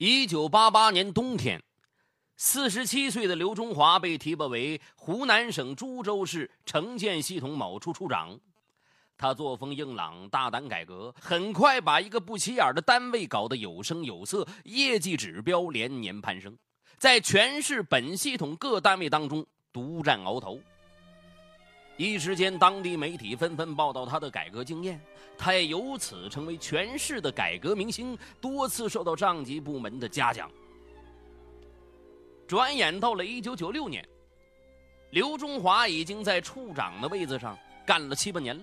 一九八八年冬天，四十七岁的刘中华被提拔为湖南省株洲市城建系统某处处长。他作风硬朗，大胆改革，很快把一个不起眼的单位搞得有声有色，业绩指标连年攀升，在全市本系统各单位当中独占鳌头。一时间，当地媒体纷纷报道他的改革经验，他也由此成为全市的改革明星，多次受到上级部门的嘉奖。转眼到了一九九六年，刘中华已经在处长的位子上干了七八年了。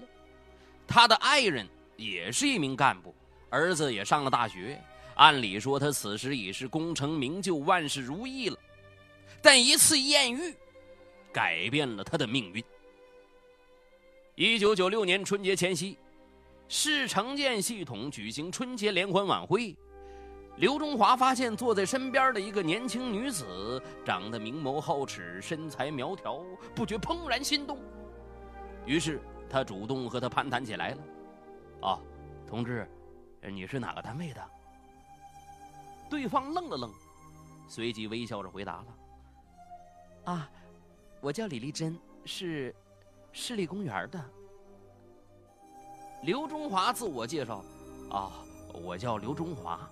他的爱人也是一名干部，儿子也上了大学。按理说，他此时已是功成名就、万事如意了。但一次艳遇，改变了他的命运。一九九六年春节前夕，市城建系统举行春节联欢晚会。刘中华发现坐在身边的一个年轻女子，长得明眸皓齿，身材苗条，不觉怦然心动。于是他主动和她攀谈起来了。啊，同志，你是哪个单位的？对方愣了愣，随即微笑着回答了：“啊，我叫李丽珍，是。”市立公园的刘中华自我介绍：“啊，我叫刘中华。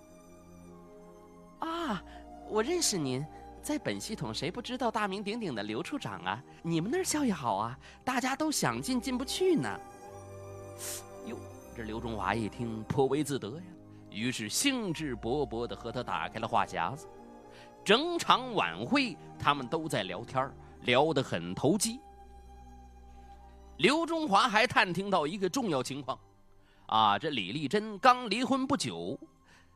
啊，我认识您，在本系统谁不知道大名鼎鼎的刘处长啊？你们那儿效益好啊，大家都想进进不去呢。”哟，这刘中华一听颇为自得呀，于是兴致勃勃地和他打开了话匣子。整场晚会，他们都在聊天聊得很投机。刘中华还探听到一个重要情况，啊，这李丽珍刚离婚不久，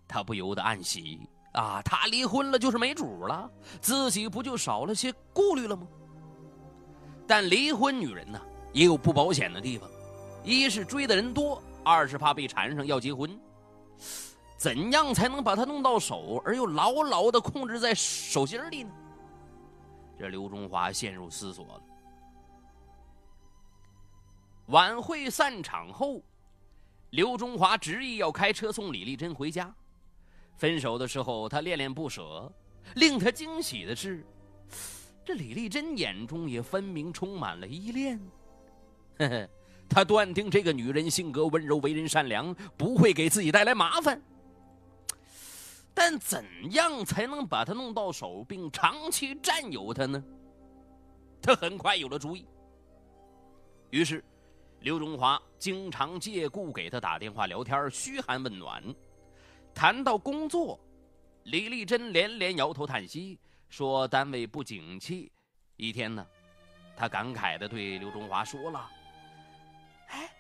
他不由得暗喜啊，她离婚了就是没主了，自己不就少了些顾虑了吗？但离婚女人呢，也有不保险的地方，一是追的人多，二是怕被缠上要结婚，怎样才能把她弄到手，而又牢牢的控制在手心里呢？这刘中华陷入思索了。晚会散场后，刘中华执意要开车送李丽珍回家。分手的时候，他恋恋不舍。令他惊喜的是，这李丽珍眼中也分明充满了依恋。呵呵，他断定这个女人性格温柔，为人善良，不会给自己带来麻烦。但怎样才能把她弄到手，并长期占有她呢？他很快有了主意。于是。刘中华经常借故给他打电话聊天，嘘寒问暖。谈到工作，李丽珍连连摇头叹息，说单位不景气。一天呢，他感慨地对刘中华说了：“哎，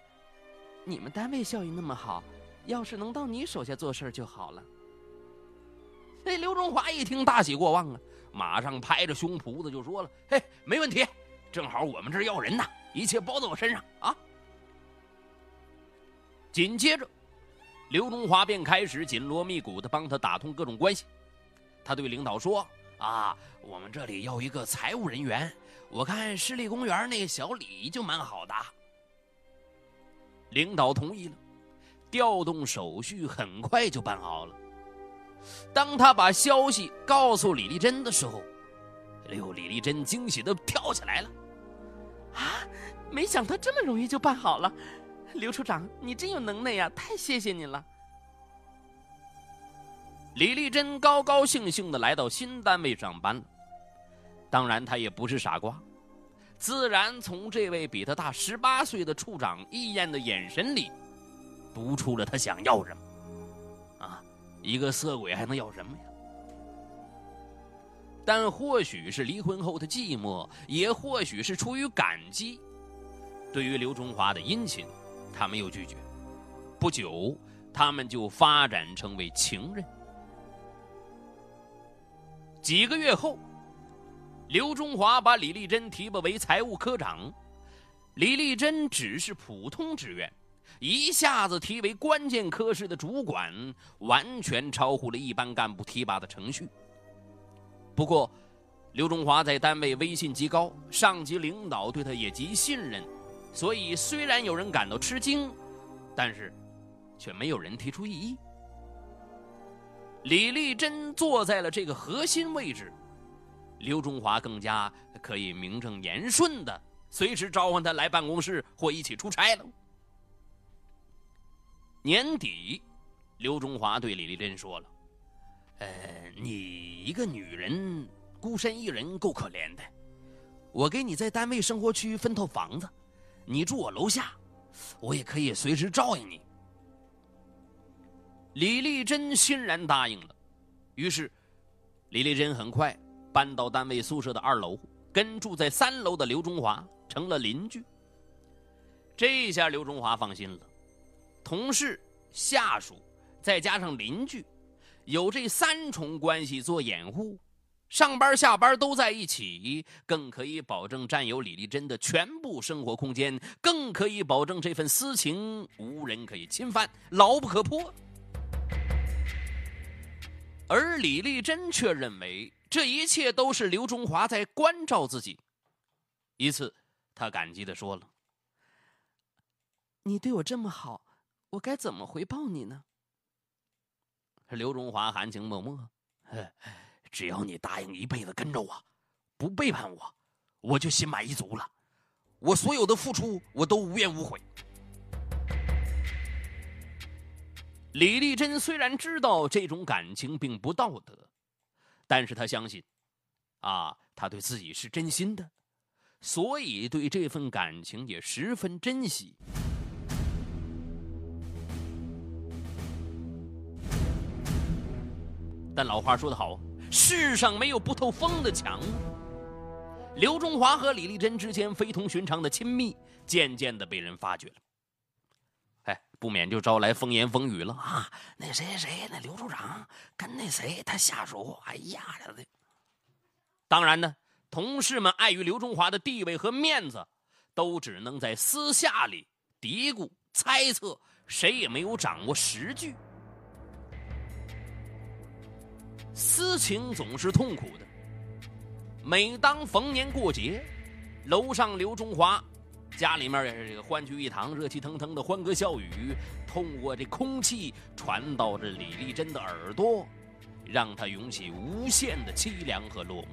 你们单位效益那么好，要是能到你手下做事就好了。”哎，刘中华一听大喜过望啊，马上拍着胸脯子就说了：“嘿，没问题，正好我们这儿要人呢，一切包在我身上啊。”紧接着，刘中华便开始紧锣密鼓的帮他打通各种关系。他对领导说：“啊，我们这里要一个财务人员，我看市立公园那个小李就蛮好的。”领导同意了，调动手续很快就办好了。当他把消息告诉李丽珍的时候，哎呦，李丽珍惊喜的跳起来了：“啊，没想到这么容易就办好了！”刘处长，你真有能耐呀！太谢谢你了。李丽珍高高兴兴的来到新单位上班了。当然，她也不是傻瓜，自然从这位比她大十八岁的处长异艳的眼神里，读出了他想要什么。啊，一个色鬼还能要什么呀？但或许是离婚后的寂寞，也或许是出于感激，对于刘中华的殷勤。他没有拒绝，不久，他们就发展成为情人。几个月后，刘中华把李丽珍提拔为财务科长，李丽珍只是普通职员，一下子提为关键科室的主管，完全超乎了一般干部提拔的程序。不过，刘中华在单位威信极高，上级领导对他也极信任。所以，虽然有人感到吃惊，但是却没有人提出异议。李丽珍坐在了这个核心位置，刘中华更加可以名正言顺的随时召唤他来办公室或一起出差了。年底，刘中华对李丽珍说了：“呃，你一个女人孤身一人够可怜的，我给你在单位生活区分套房子，你住我楼下，我也可以随时照应你。”李丽珍欣然答应了，于是，李丽珍很快搬到单位宿舍的二楼，跟住在三楼的刘中华成了邻居。这下刘中华放心了，同事、下属再加上邻居，有这三重关系做掩护，上班下班都在一起，更可以保证占有李丽珍的全部生活空间，更可以保证这份私情无人可以侵犯，牢不可破。而李丽珍却认为这一切都是刘中华在关照自己。一次，他感激的说了：“你对我这么好，我该怎么回报你呢？”刘中华含情脉脉：“ 只要你答应一辈子跟着我，不背叛我，我就心满意足了。我所有的付出，我都无怨无悔。”李丽珍虽然知道这种感情并不道德，但是她相信，啊，他对自己是真心的，所以对这份感情也十分珍惜。但老话说得好，世上没有不透风的墙。刘中华和李丽珍之间非同寻常的亲密，渐渐的被人发觉了。哎不免就招来风言风语了啊！那谁谁，那刘处长跟那谁他下属，哎呀的。当然呢，同事们碍于刘中华的地位和面子，都只能在私下里嘀咕猜测，谁也没有掌握实据。私情总是痛苦的，每当逢年过节，楼上刘中华。家里面这个欢聚一堂，热气腾腾的欢歌笑语，通过这空气传到这李丽珍的耳朵，让她涌起无限的凄凉和落寞。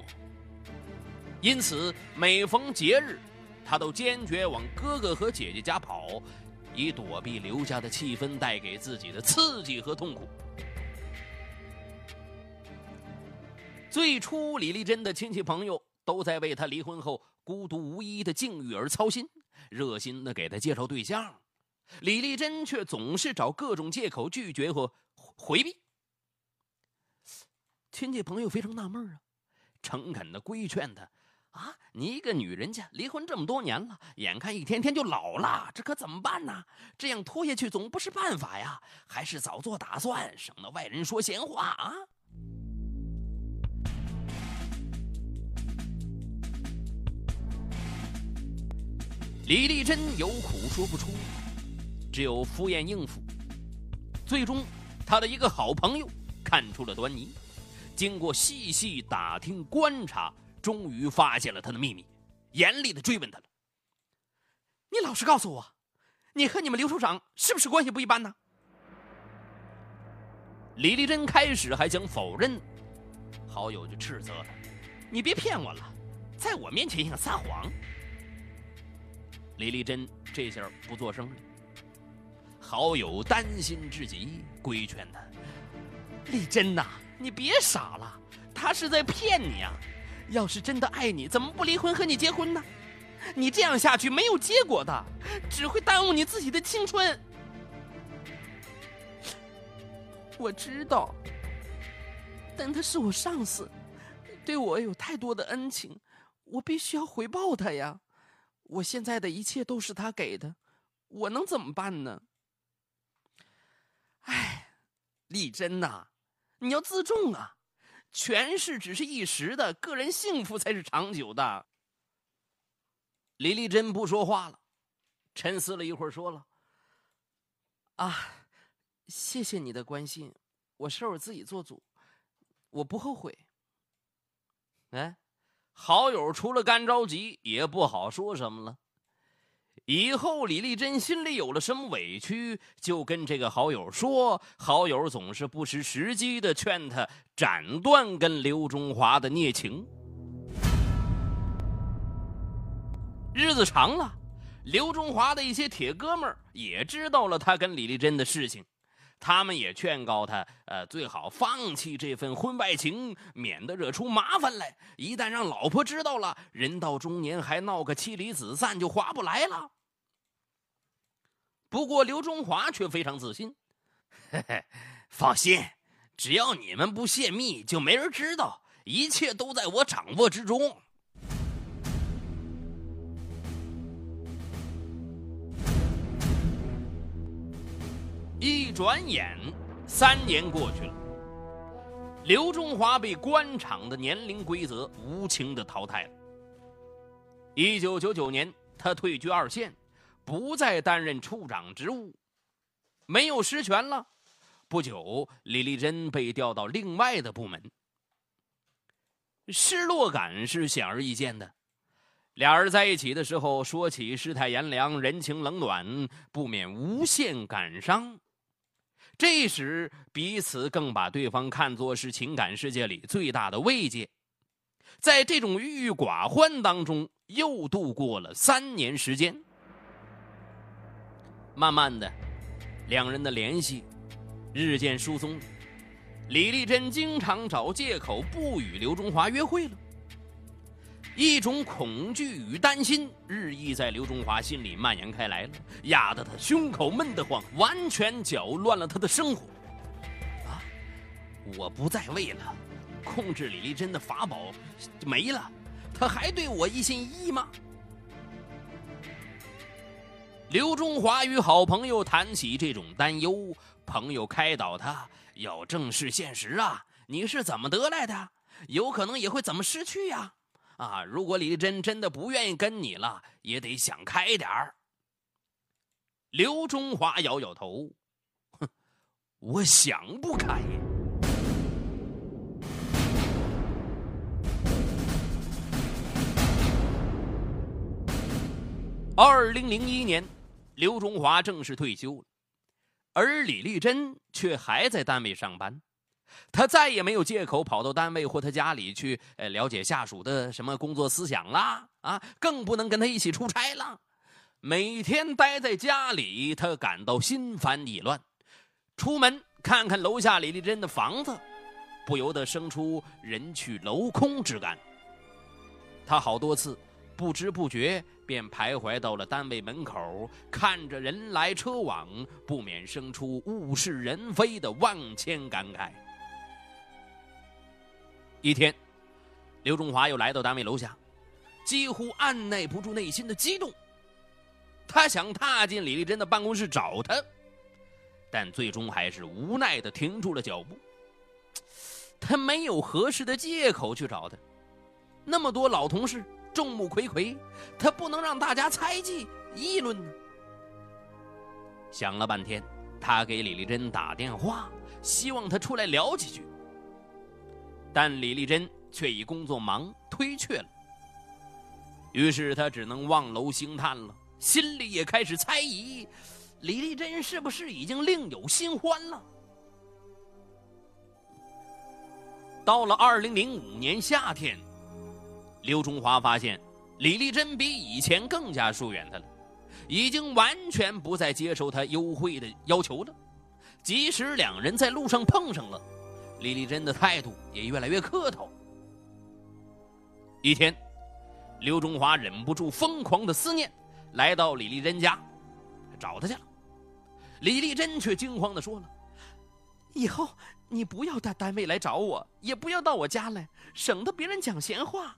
因此，每逢节日，她都坚决往哥哥和姐姐家跑，以躲避刘家的气氛带给自己的刺激和痛苦。最初，李丽珍的亲戚朋友都在为她离婚后孤独无依的境遇而操心。热心的给她介绍对象，李丽珍却总是找各种借口拒绝或回避。亲戚朋友非常纳闷啊，诚恳的规劝她：“啊，你一个女人家，离婚这么多年了，眼看一天天就老了，这可怎么办呢？这样拖下去总不是办法呀，还是早做打算，省得外人说闲话啊。”李丽珍有苦说不出，只有敷衍应付。最终，她的一个好朋友看出了端倪，经过细细打听观察，终于发现了他的秘密，严厉的追问他了：“你老实告诉我，你和你们刘处长是不是关系不一般呢？”李丽珍开始还想否认，好友就斥责他：“你别骗我了，在我面前想撒谎。”李丽珍这下不做声了，好友担心至极，规劝他：“丽珍呐，你别傻了，他是在骗你啊！要是真的爱你，怎么不离婚和你结婚呢？你这样下去没有结果的，只会耽误你自己的青春。”我知道，但他是我上司，对我有太多的恩情，我必须要回报他呀。我现在的一切都是他给的，我能怎么办呢？哎，丽珍呐，你要自重啊！权势只是一时的，个人幸福才是长久的。李丽珍不说话了，沉思了一会儿，说了：“啊，谢谢你的关心，我事儿我自己做主，我不后悔。”哎。好友除了干着急，也不好说什么了。以后李丽珍心里有了什么委屈，就跟这个好友说。好友总是不失时机的劝他斩断跟刘中华的孽情。日子长了，刘中华的一些铁哥们儿也知道了他跟李丽珍的事情，他们也劝告他，呃，最好放弃这份婚外情，免得惹出麻烦来。一旦让老婆知道了，人到中年还闹个妻离子散，就划不来了。不过刘中华却非常自信，嘿嘿，放心，只要你们不泄密，就没人知道，一切都在我掌握之中。一转眼，三年过去了，刘中华被官场的年龄规则无情的淘汰了。一九九九年，他退居二线。不再担任处长职务，没有实权了。不久，李丽珍被调到另外的部门，失落感是显而易见的。俩人在一起的时候，说起世态炎凉、人情冷暖，不免无限感伤。这时，彼此更把对方看作是情感世界里最大的慰藉。在这种郁郁寡欢当中，又度过了三年时间。慢慢的，两人的联系日渐疏松。李丽珍经常找借口不与刘中华约会了。一种恐惧与担心日益在刘中华心里蔓延开来了，压得他胸口闷得慌，完全搅乱了他的生活。啊！我不在位了，控制李丽珍的法宝没了，他还对我一心一意吗？刘中华与好朋友谈起这种担忧，朋友开导他要正视现实啊！你是怎么得来的？有可能也会怎么失去呀！啊如果李丽珍真的不愿意跟你了，也得想开点儿。刘中华摇摇头，哼，我想不开。二零零一年。刘中华正式退休了，而李丽珍却还在单位上班。他再也没有借口跑到单位或他家里去，呃，了解下属的什么工作思想啦，啊，更不能跟他一起出差了。每天待在家里，他感到心烦意乱。出门看看楼下李丽珍的房子，不由得生出人去楼空之感。他好多次。不知不觉便徘徊到了单位门口，看着人来车往，不免生出物是人非的万千感慨。一天，刘中华又来到单位楼下，几乎按耐不住内心的激动。他想踏进李丽珍的办公室找她，但最终还是无奈的停住了脚步。他没有合适的借口去找她，那么多老同事。众目睽睽，他不能让大家猜忌议论呢。想了半天，他给李丽珍打电话，希望她出来聊几句。但李丽珍却以工作忙推却了。于是他只能望楼兴叹了，心里也开始猜疑：李丽珍是不是已经另有新欢了？到了二零零五年夏天。刘中华发现，李丽珍比以前更加疏远他了，已经完全不再接受他优惠的要求了。即使两人在路上碰上了，李丽珍的态度也越来越客套。一天，刘中华忍不住疯狂的思念，来到李丽珍家，找她去了。李丽珍却惊慌的说了：“以后你不要到单位来找我，也不要到我家来，省得别人讲闲话。”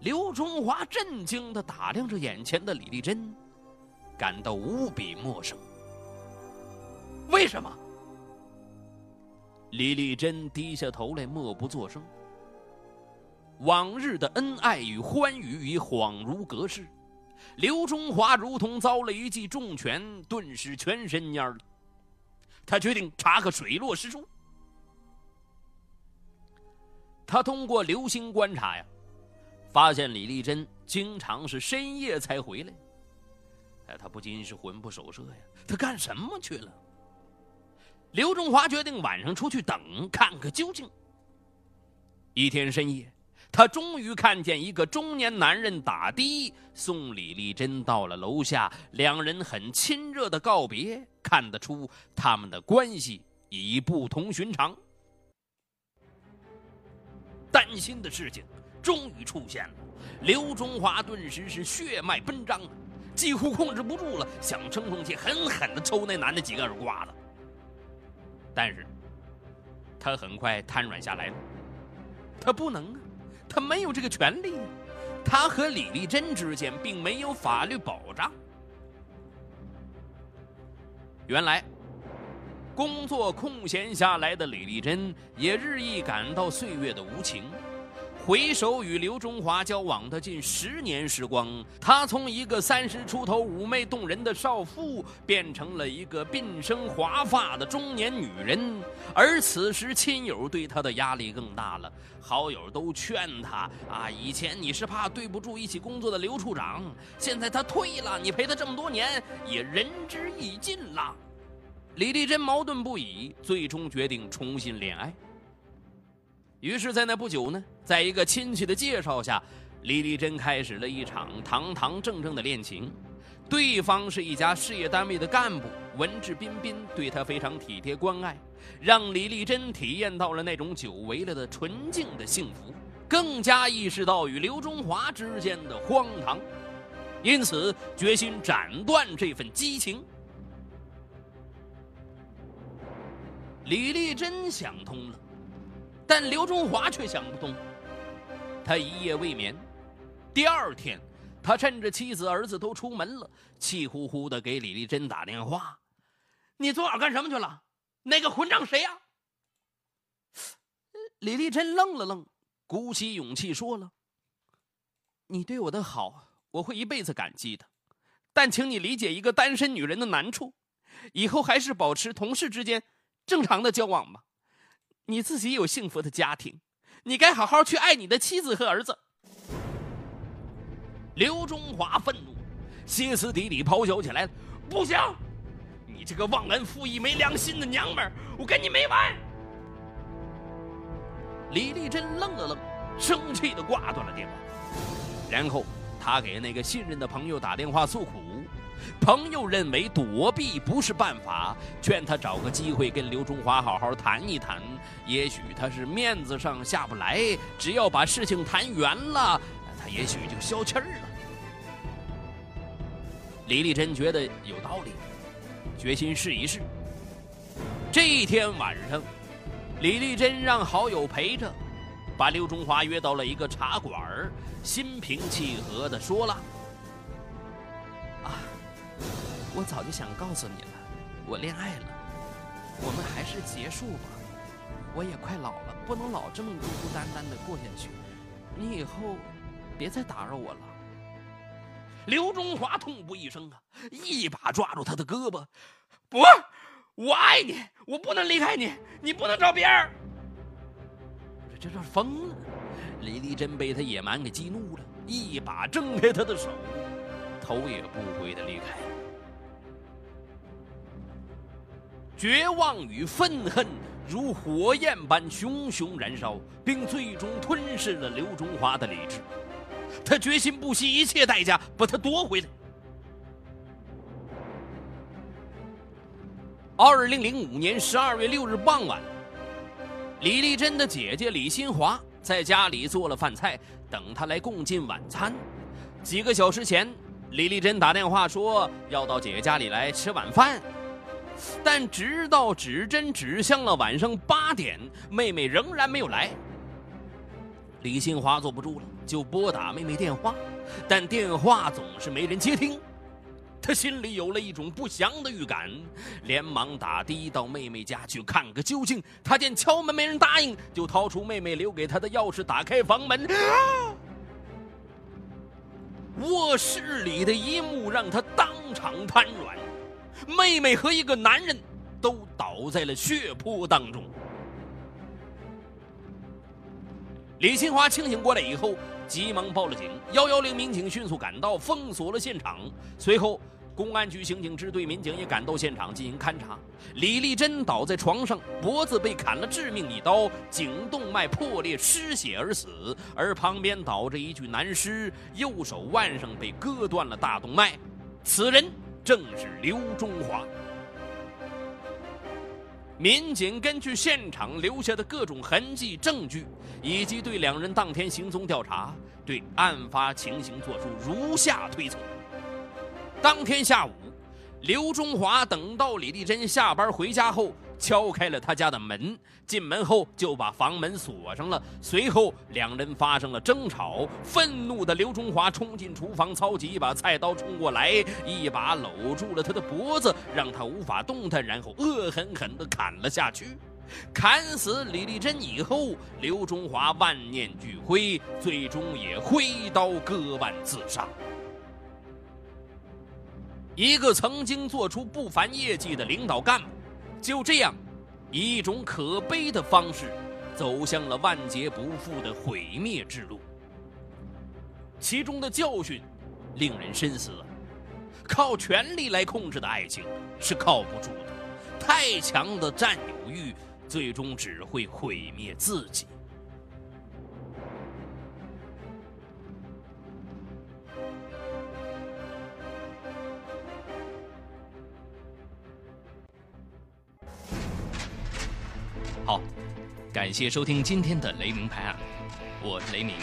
刘中华震惊的打量着眼前的李丽珍，感到无比陌生。为什么？李丽珍低下头来，默不作声。往日的恩爱与欢愉已恍如隔世，刘中华如同遭了一记重拳，顿时全身蔫了。他决定查个水落石出。他通过留心观察呀。发现李丽珍经常是深夜才回来。哎，他不禁是魂不守舍呀，他干什么去了？刘中华决定晚上出去等，看个究竟。一天深夜，他终于看见一个中年男人打的送李丽珍到了楼下，两人很亲热的告别，看得出他们的关系已不同寻常。担心的事情终于出现了，刘中华顿时是血脉奔张！几乎控制不住了，想冲上去狠狠的抽那男的几个耳刮子。但是，他很快瘫软下来了。他不能啊，他没有这个权利。他和李丽珍之间并没有法律保障。原来，工作空闲下来的李丽珍也日益感到岁月的无情。回首与刘中华交往的近十年时光，她从一个三十出头、妩媚动人的少妇，变成了一个鬓生华发的中年女人。而此时，亲友对她的压力更大了。好友都劝她：“啊，以前你是怕对不住一起工作的刘处长，现在他退了，你陪他这么多年，也仁至义尽了。”李丽珍矛盾不已，最终决定重新恋爱。于是，在那不久呢，在一个亲戚的介绍下，李丽珍开始了一场堂堂正正的恋情。对方是一家事业单位的干部，文质彬彬，对她非常体贴关爱，让李丽珍体验到了那种久违了的纯净的幸福，更加意识到与刘中华之间的荒唐，因此决心斩断这份激情。李丽珍想通了。但刘中华却想不通，他一夜未眠。第二天，他趁着妻子儿子都出门了，气呼呼的给李丽珍打电话：“你昨晚干什么去了？那个混账谁呀？”李丽珍愣了愣，鼓起勇气说了：“你对我的好，我会一辈子感激的。但请你理解一个单身女人的难处，以后还是保持同事之间正常的交往吧。”你自己有幸福的家庭，你该好好去爱你的妻子和儿子。刘中华愤怒，歇斯底里咆哮起来：“不行！你这个忘恩负义、没良心的娘们儿，我跟你没完！”李丽珍愣了愣，生气的挂断了电话，然后他给那个信任的朋友打电话诉苦。朋友认为躲避不是办法，劝他找个机会跟刘中华好好谈一谈。也许他是面子上下不来，只要把事情谈圆了，他也许就消气儿了。李丽珍觉得有道理，决心试一试。这一天晚上，李丽珍让好友陪着，把刘中华约到了一个茶馆心平气和地说了。我早就想告诉你了，我恋爱了，我们还是结束吧。我也快老了，不能老这么孤孤单单的过下去。你以后别再打扰我了。刘中华痛不欲生啊，一把抓住他的胳膊，不，我爱你，我不能离开你，你不能找别人。这这是疯了！李丽珍被他野蛮给激怒了，一把挣开他的手，头也不回的离开。绝望与愤恨如火焰般熊熊燃烧，并最终吞噬了刘中华的理智。他决心不惜一切代价把他夺回来。二零零五年十二月六日傍晚，李丽珍的姐姐李新华在家里做了饭菜，等她来共进晚餐。几个小时前，李丽珍打电话说要到姐姐家里来吃晚饭。但直到指针指向了晚上八点，妹妹仍然没有来。李新华坐不住了，就拨打妹妹电话，但电话总是没人接听。他心里有了一种不祥的预感，连忙打的到妹妹家去看个究竟。他见敲门没人答应，就掏出妹妹留给他的钥匙，打开房门。卧室里的一幕让他当场瘫软。妹妹和一个男人，都倒在了血泊当中。李新华清醒过来以后，急忙报了警。幺幺零民警迅速赶到，封锁了现场。随后，公安局刑警支队民警也赶到现场进行勘查。李丽珍倒在床上，脖子被砍了致命一刀，颈动脉破裂，失血而死。而旁边倒着一具男尸，右手腕上被割断了大动脉。此人正是刘中华。民警根据现场留下的各种痕迹、证据，以及对两人当天行踪调查，对案发情形作出如下推测：当天下午，刘中华等到李丽珍下班回家后。敲开了他家的门，进门后就把房门锁上了。随后两人发生了争吵，愤怒的刘中华冲进厨房，操起一把菜刀冲过来，一把搂住了他的脖子，让他无法动弹，然后恶狠狠地砍了下去。砍死李丽珍以后，刘中华万念俱灰，最终也挥刀割腕自杀。一个曾经做出不凡业绩的领导干部。就这样，以一种可悲的方式，走向了万劫不复的毁灭之路。其中的教训，令人深思啊。靠权力来控制的爱情是靠不住的，太强的占有欲，最终只会毁灭自己。谢收听今天的雷鸣拍案，我是雷鸣。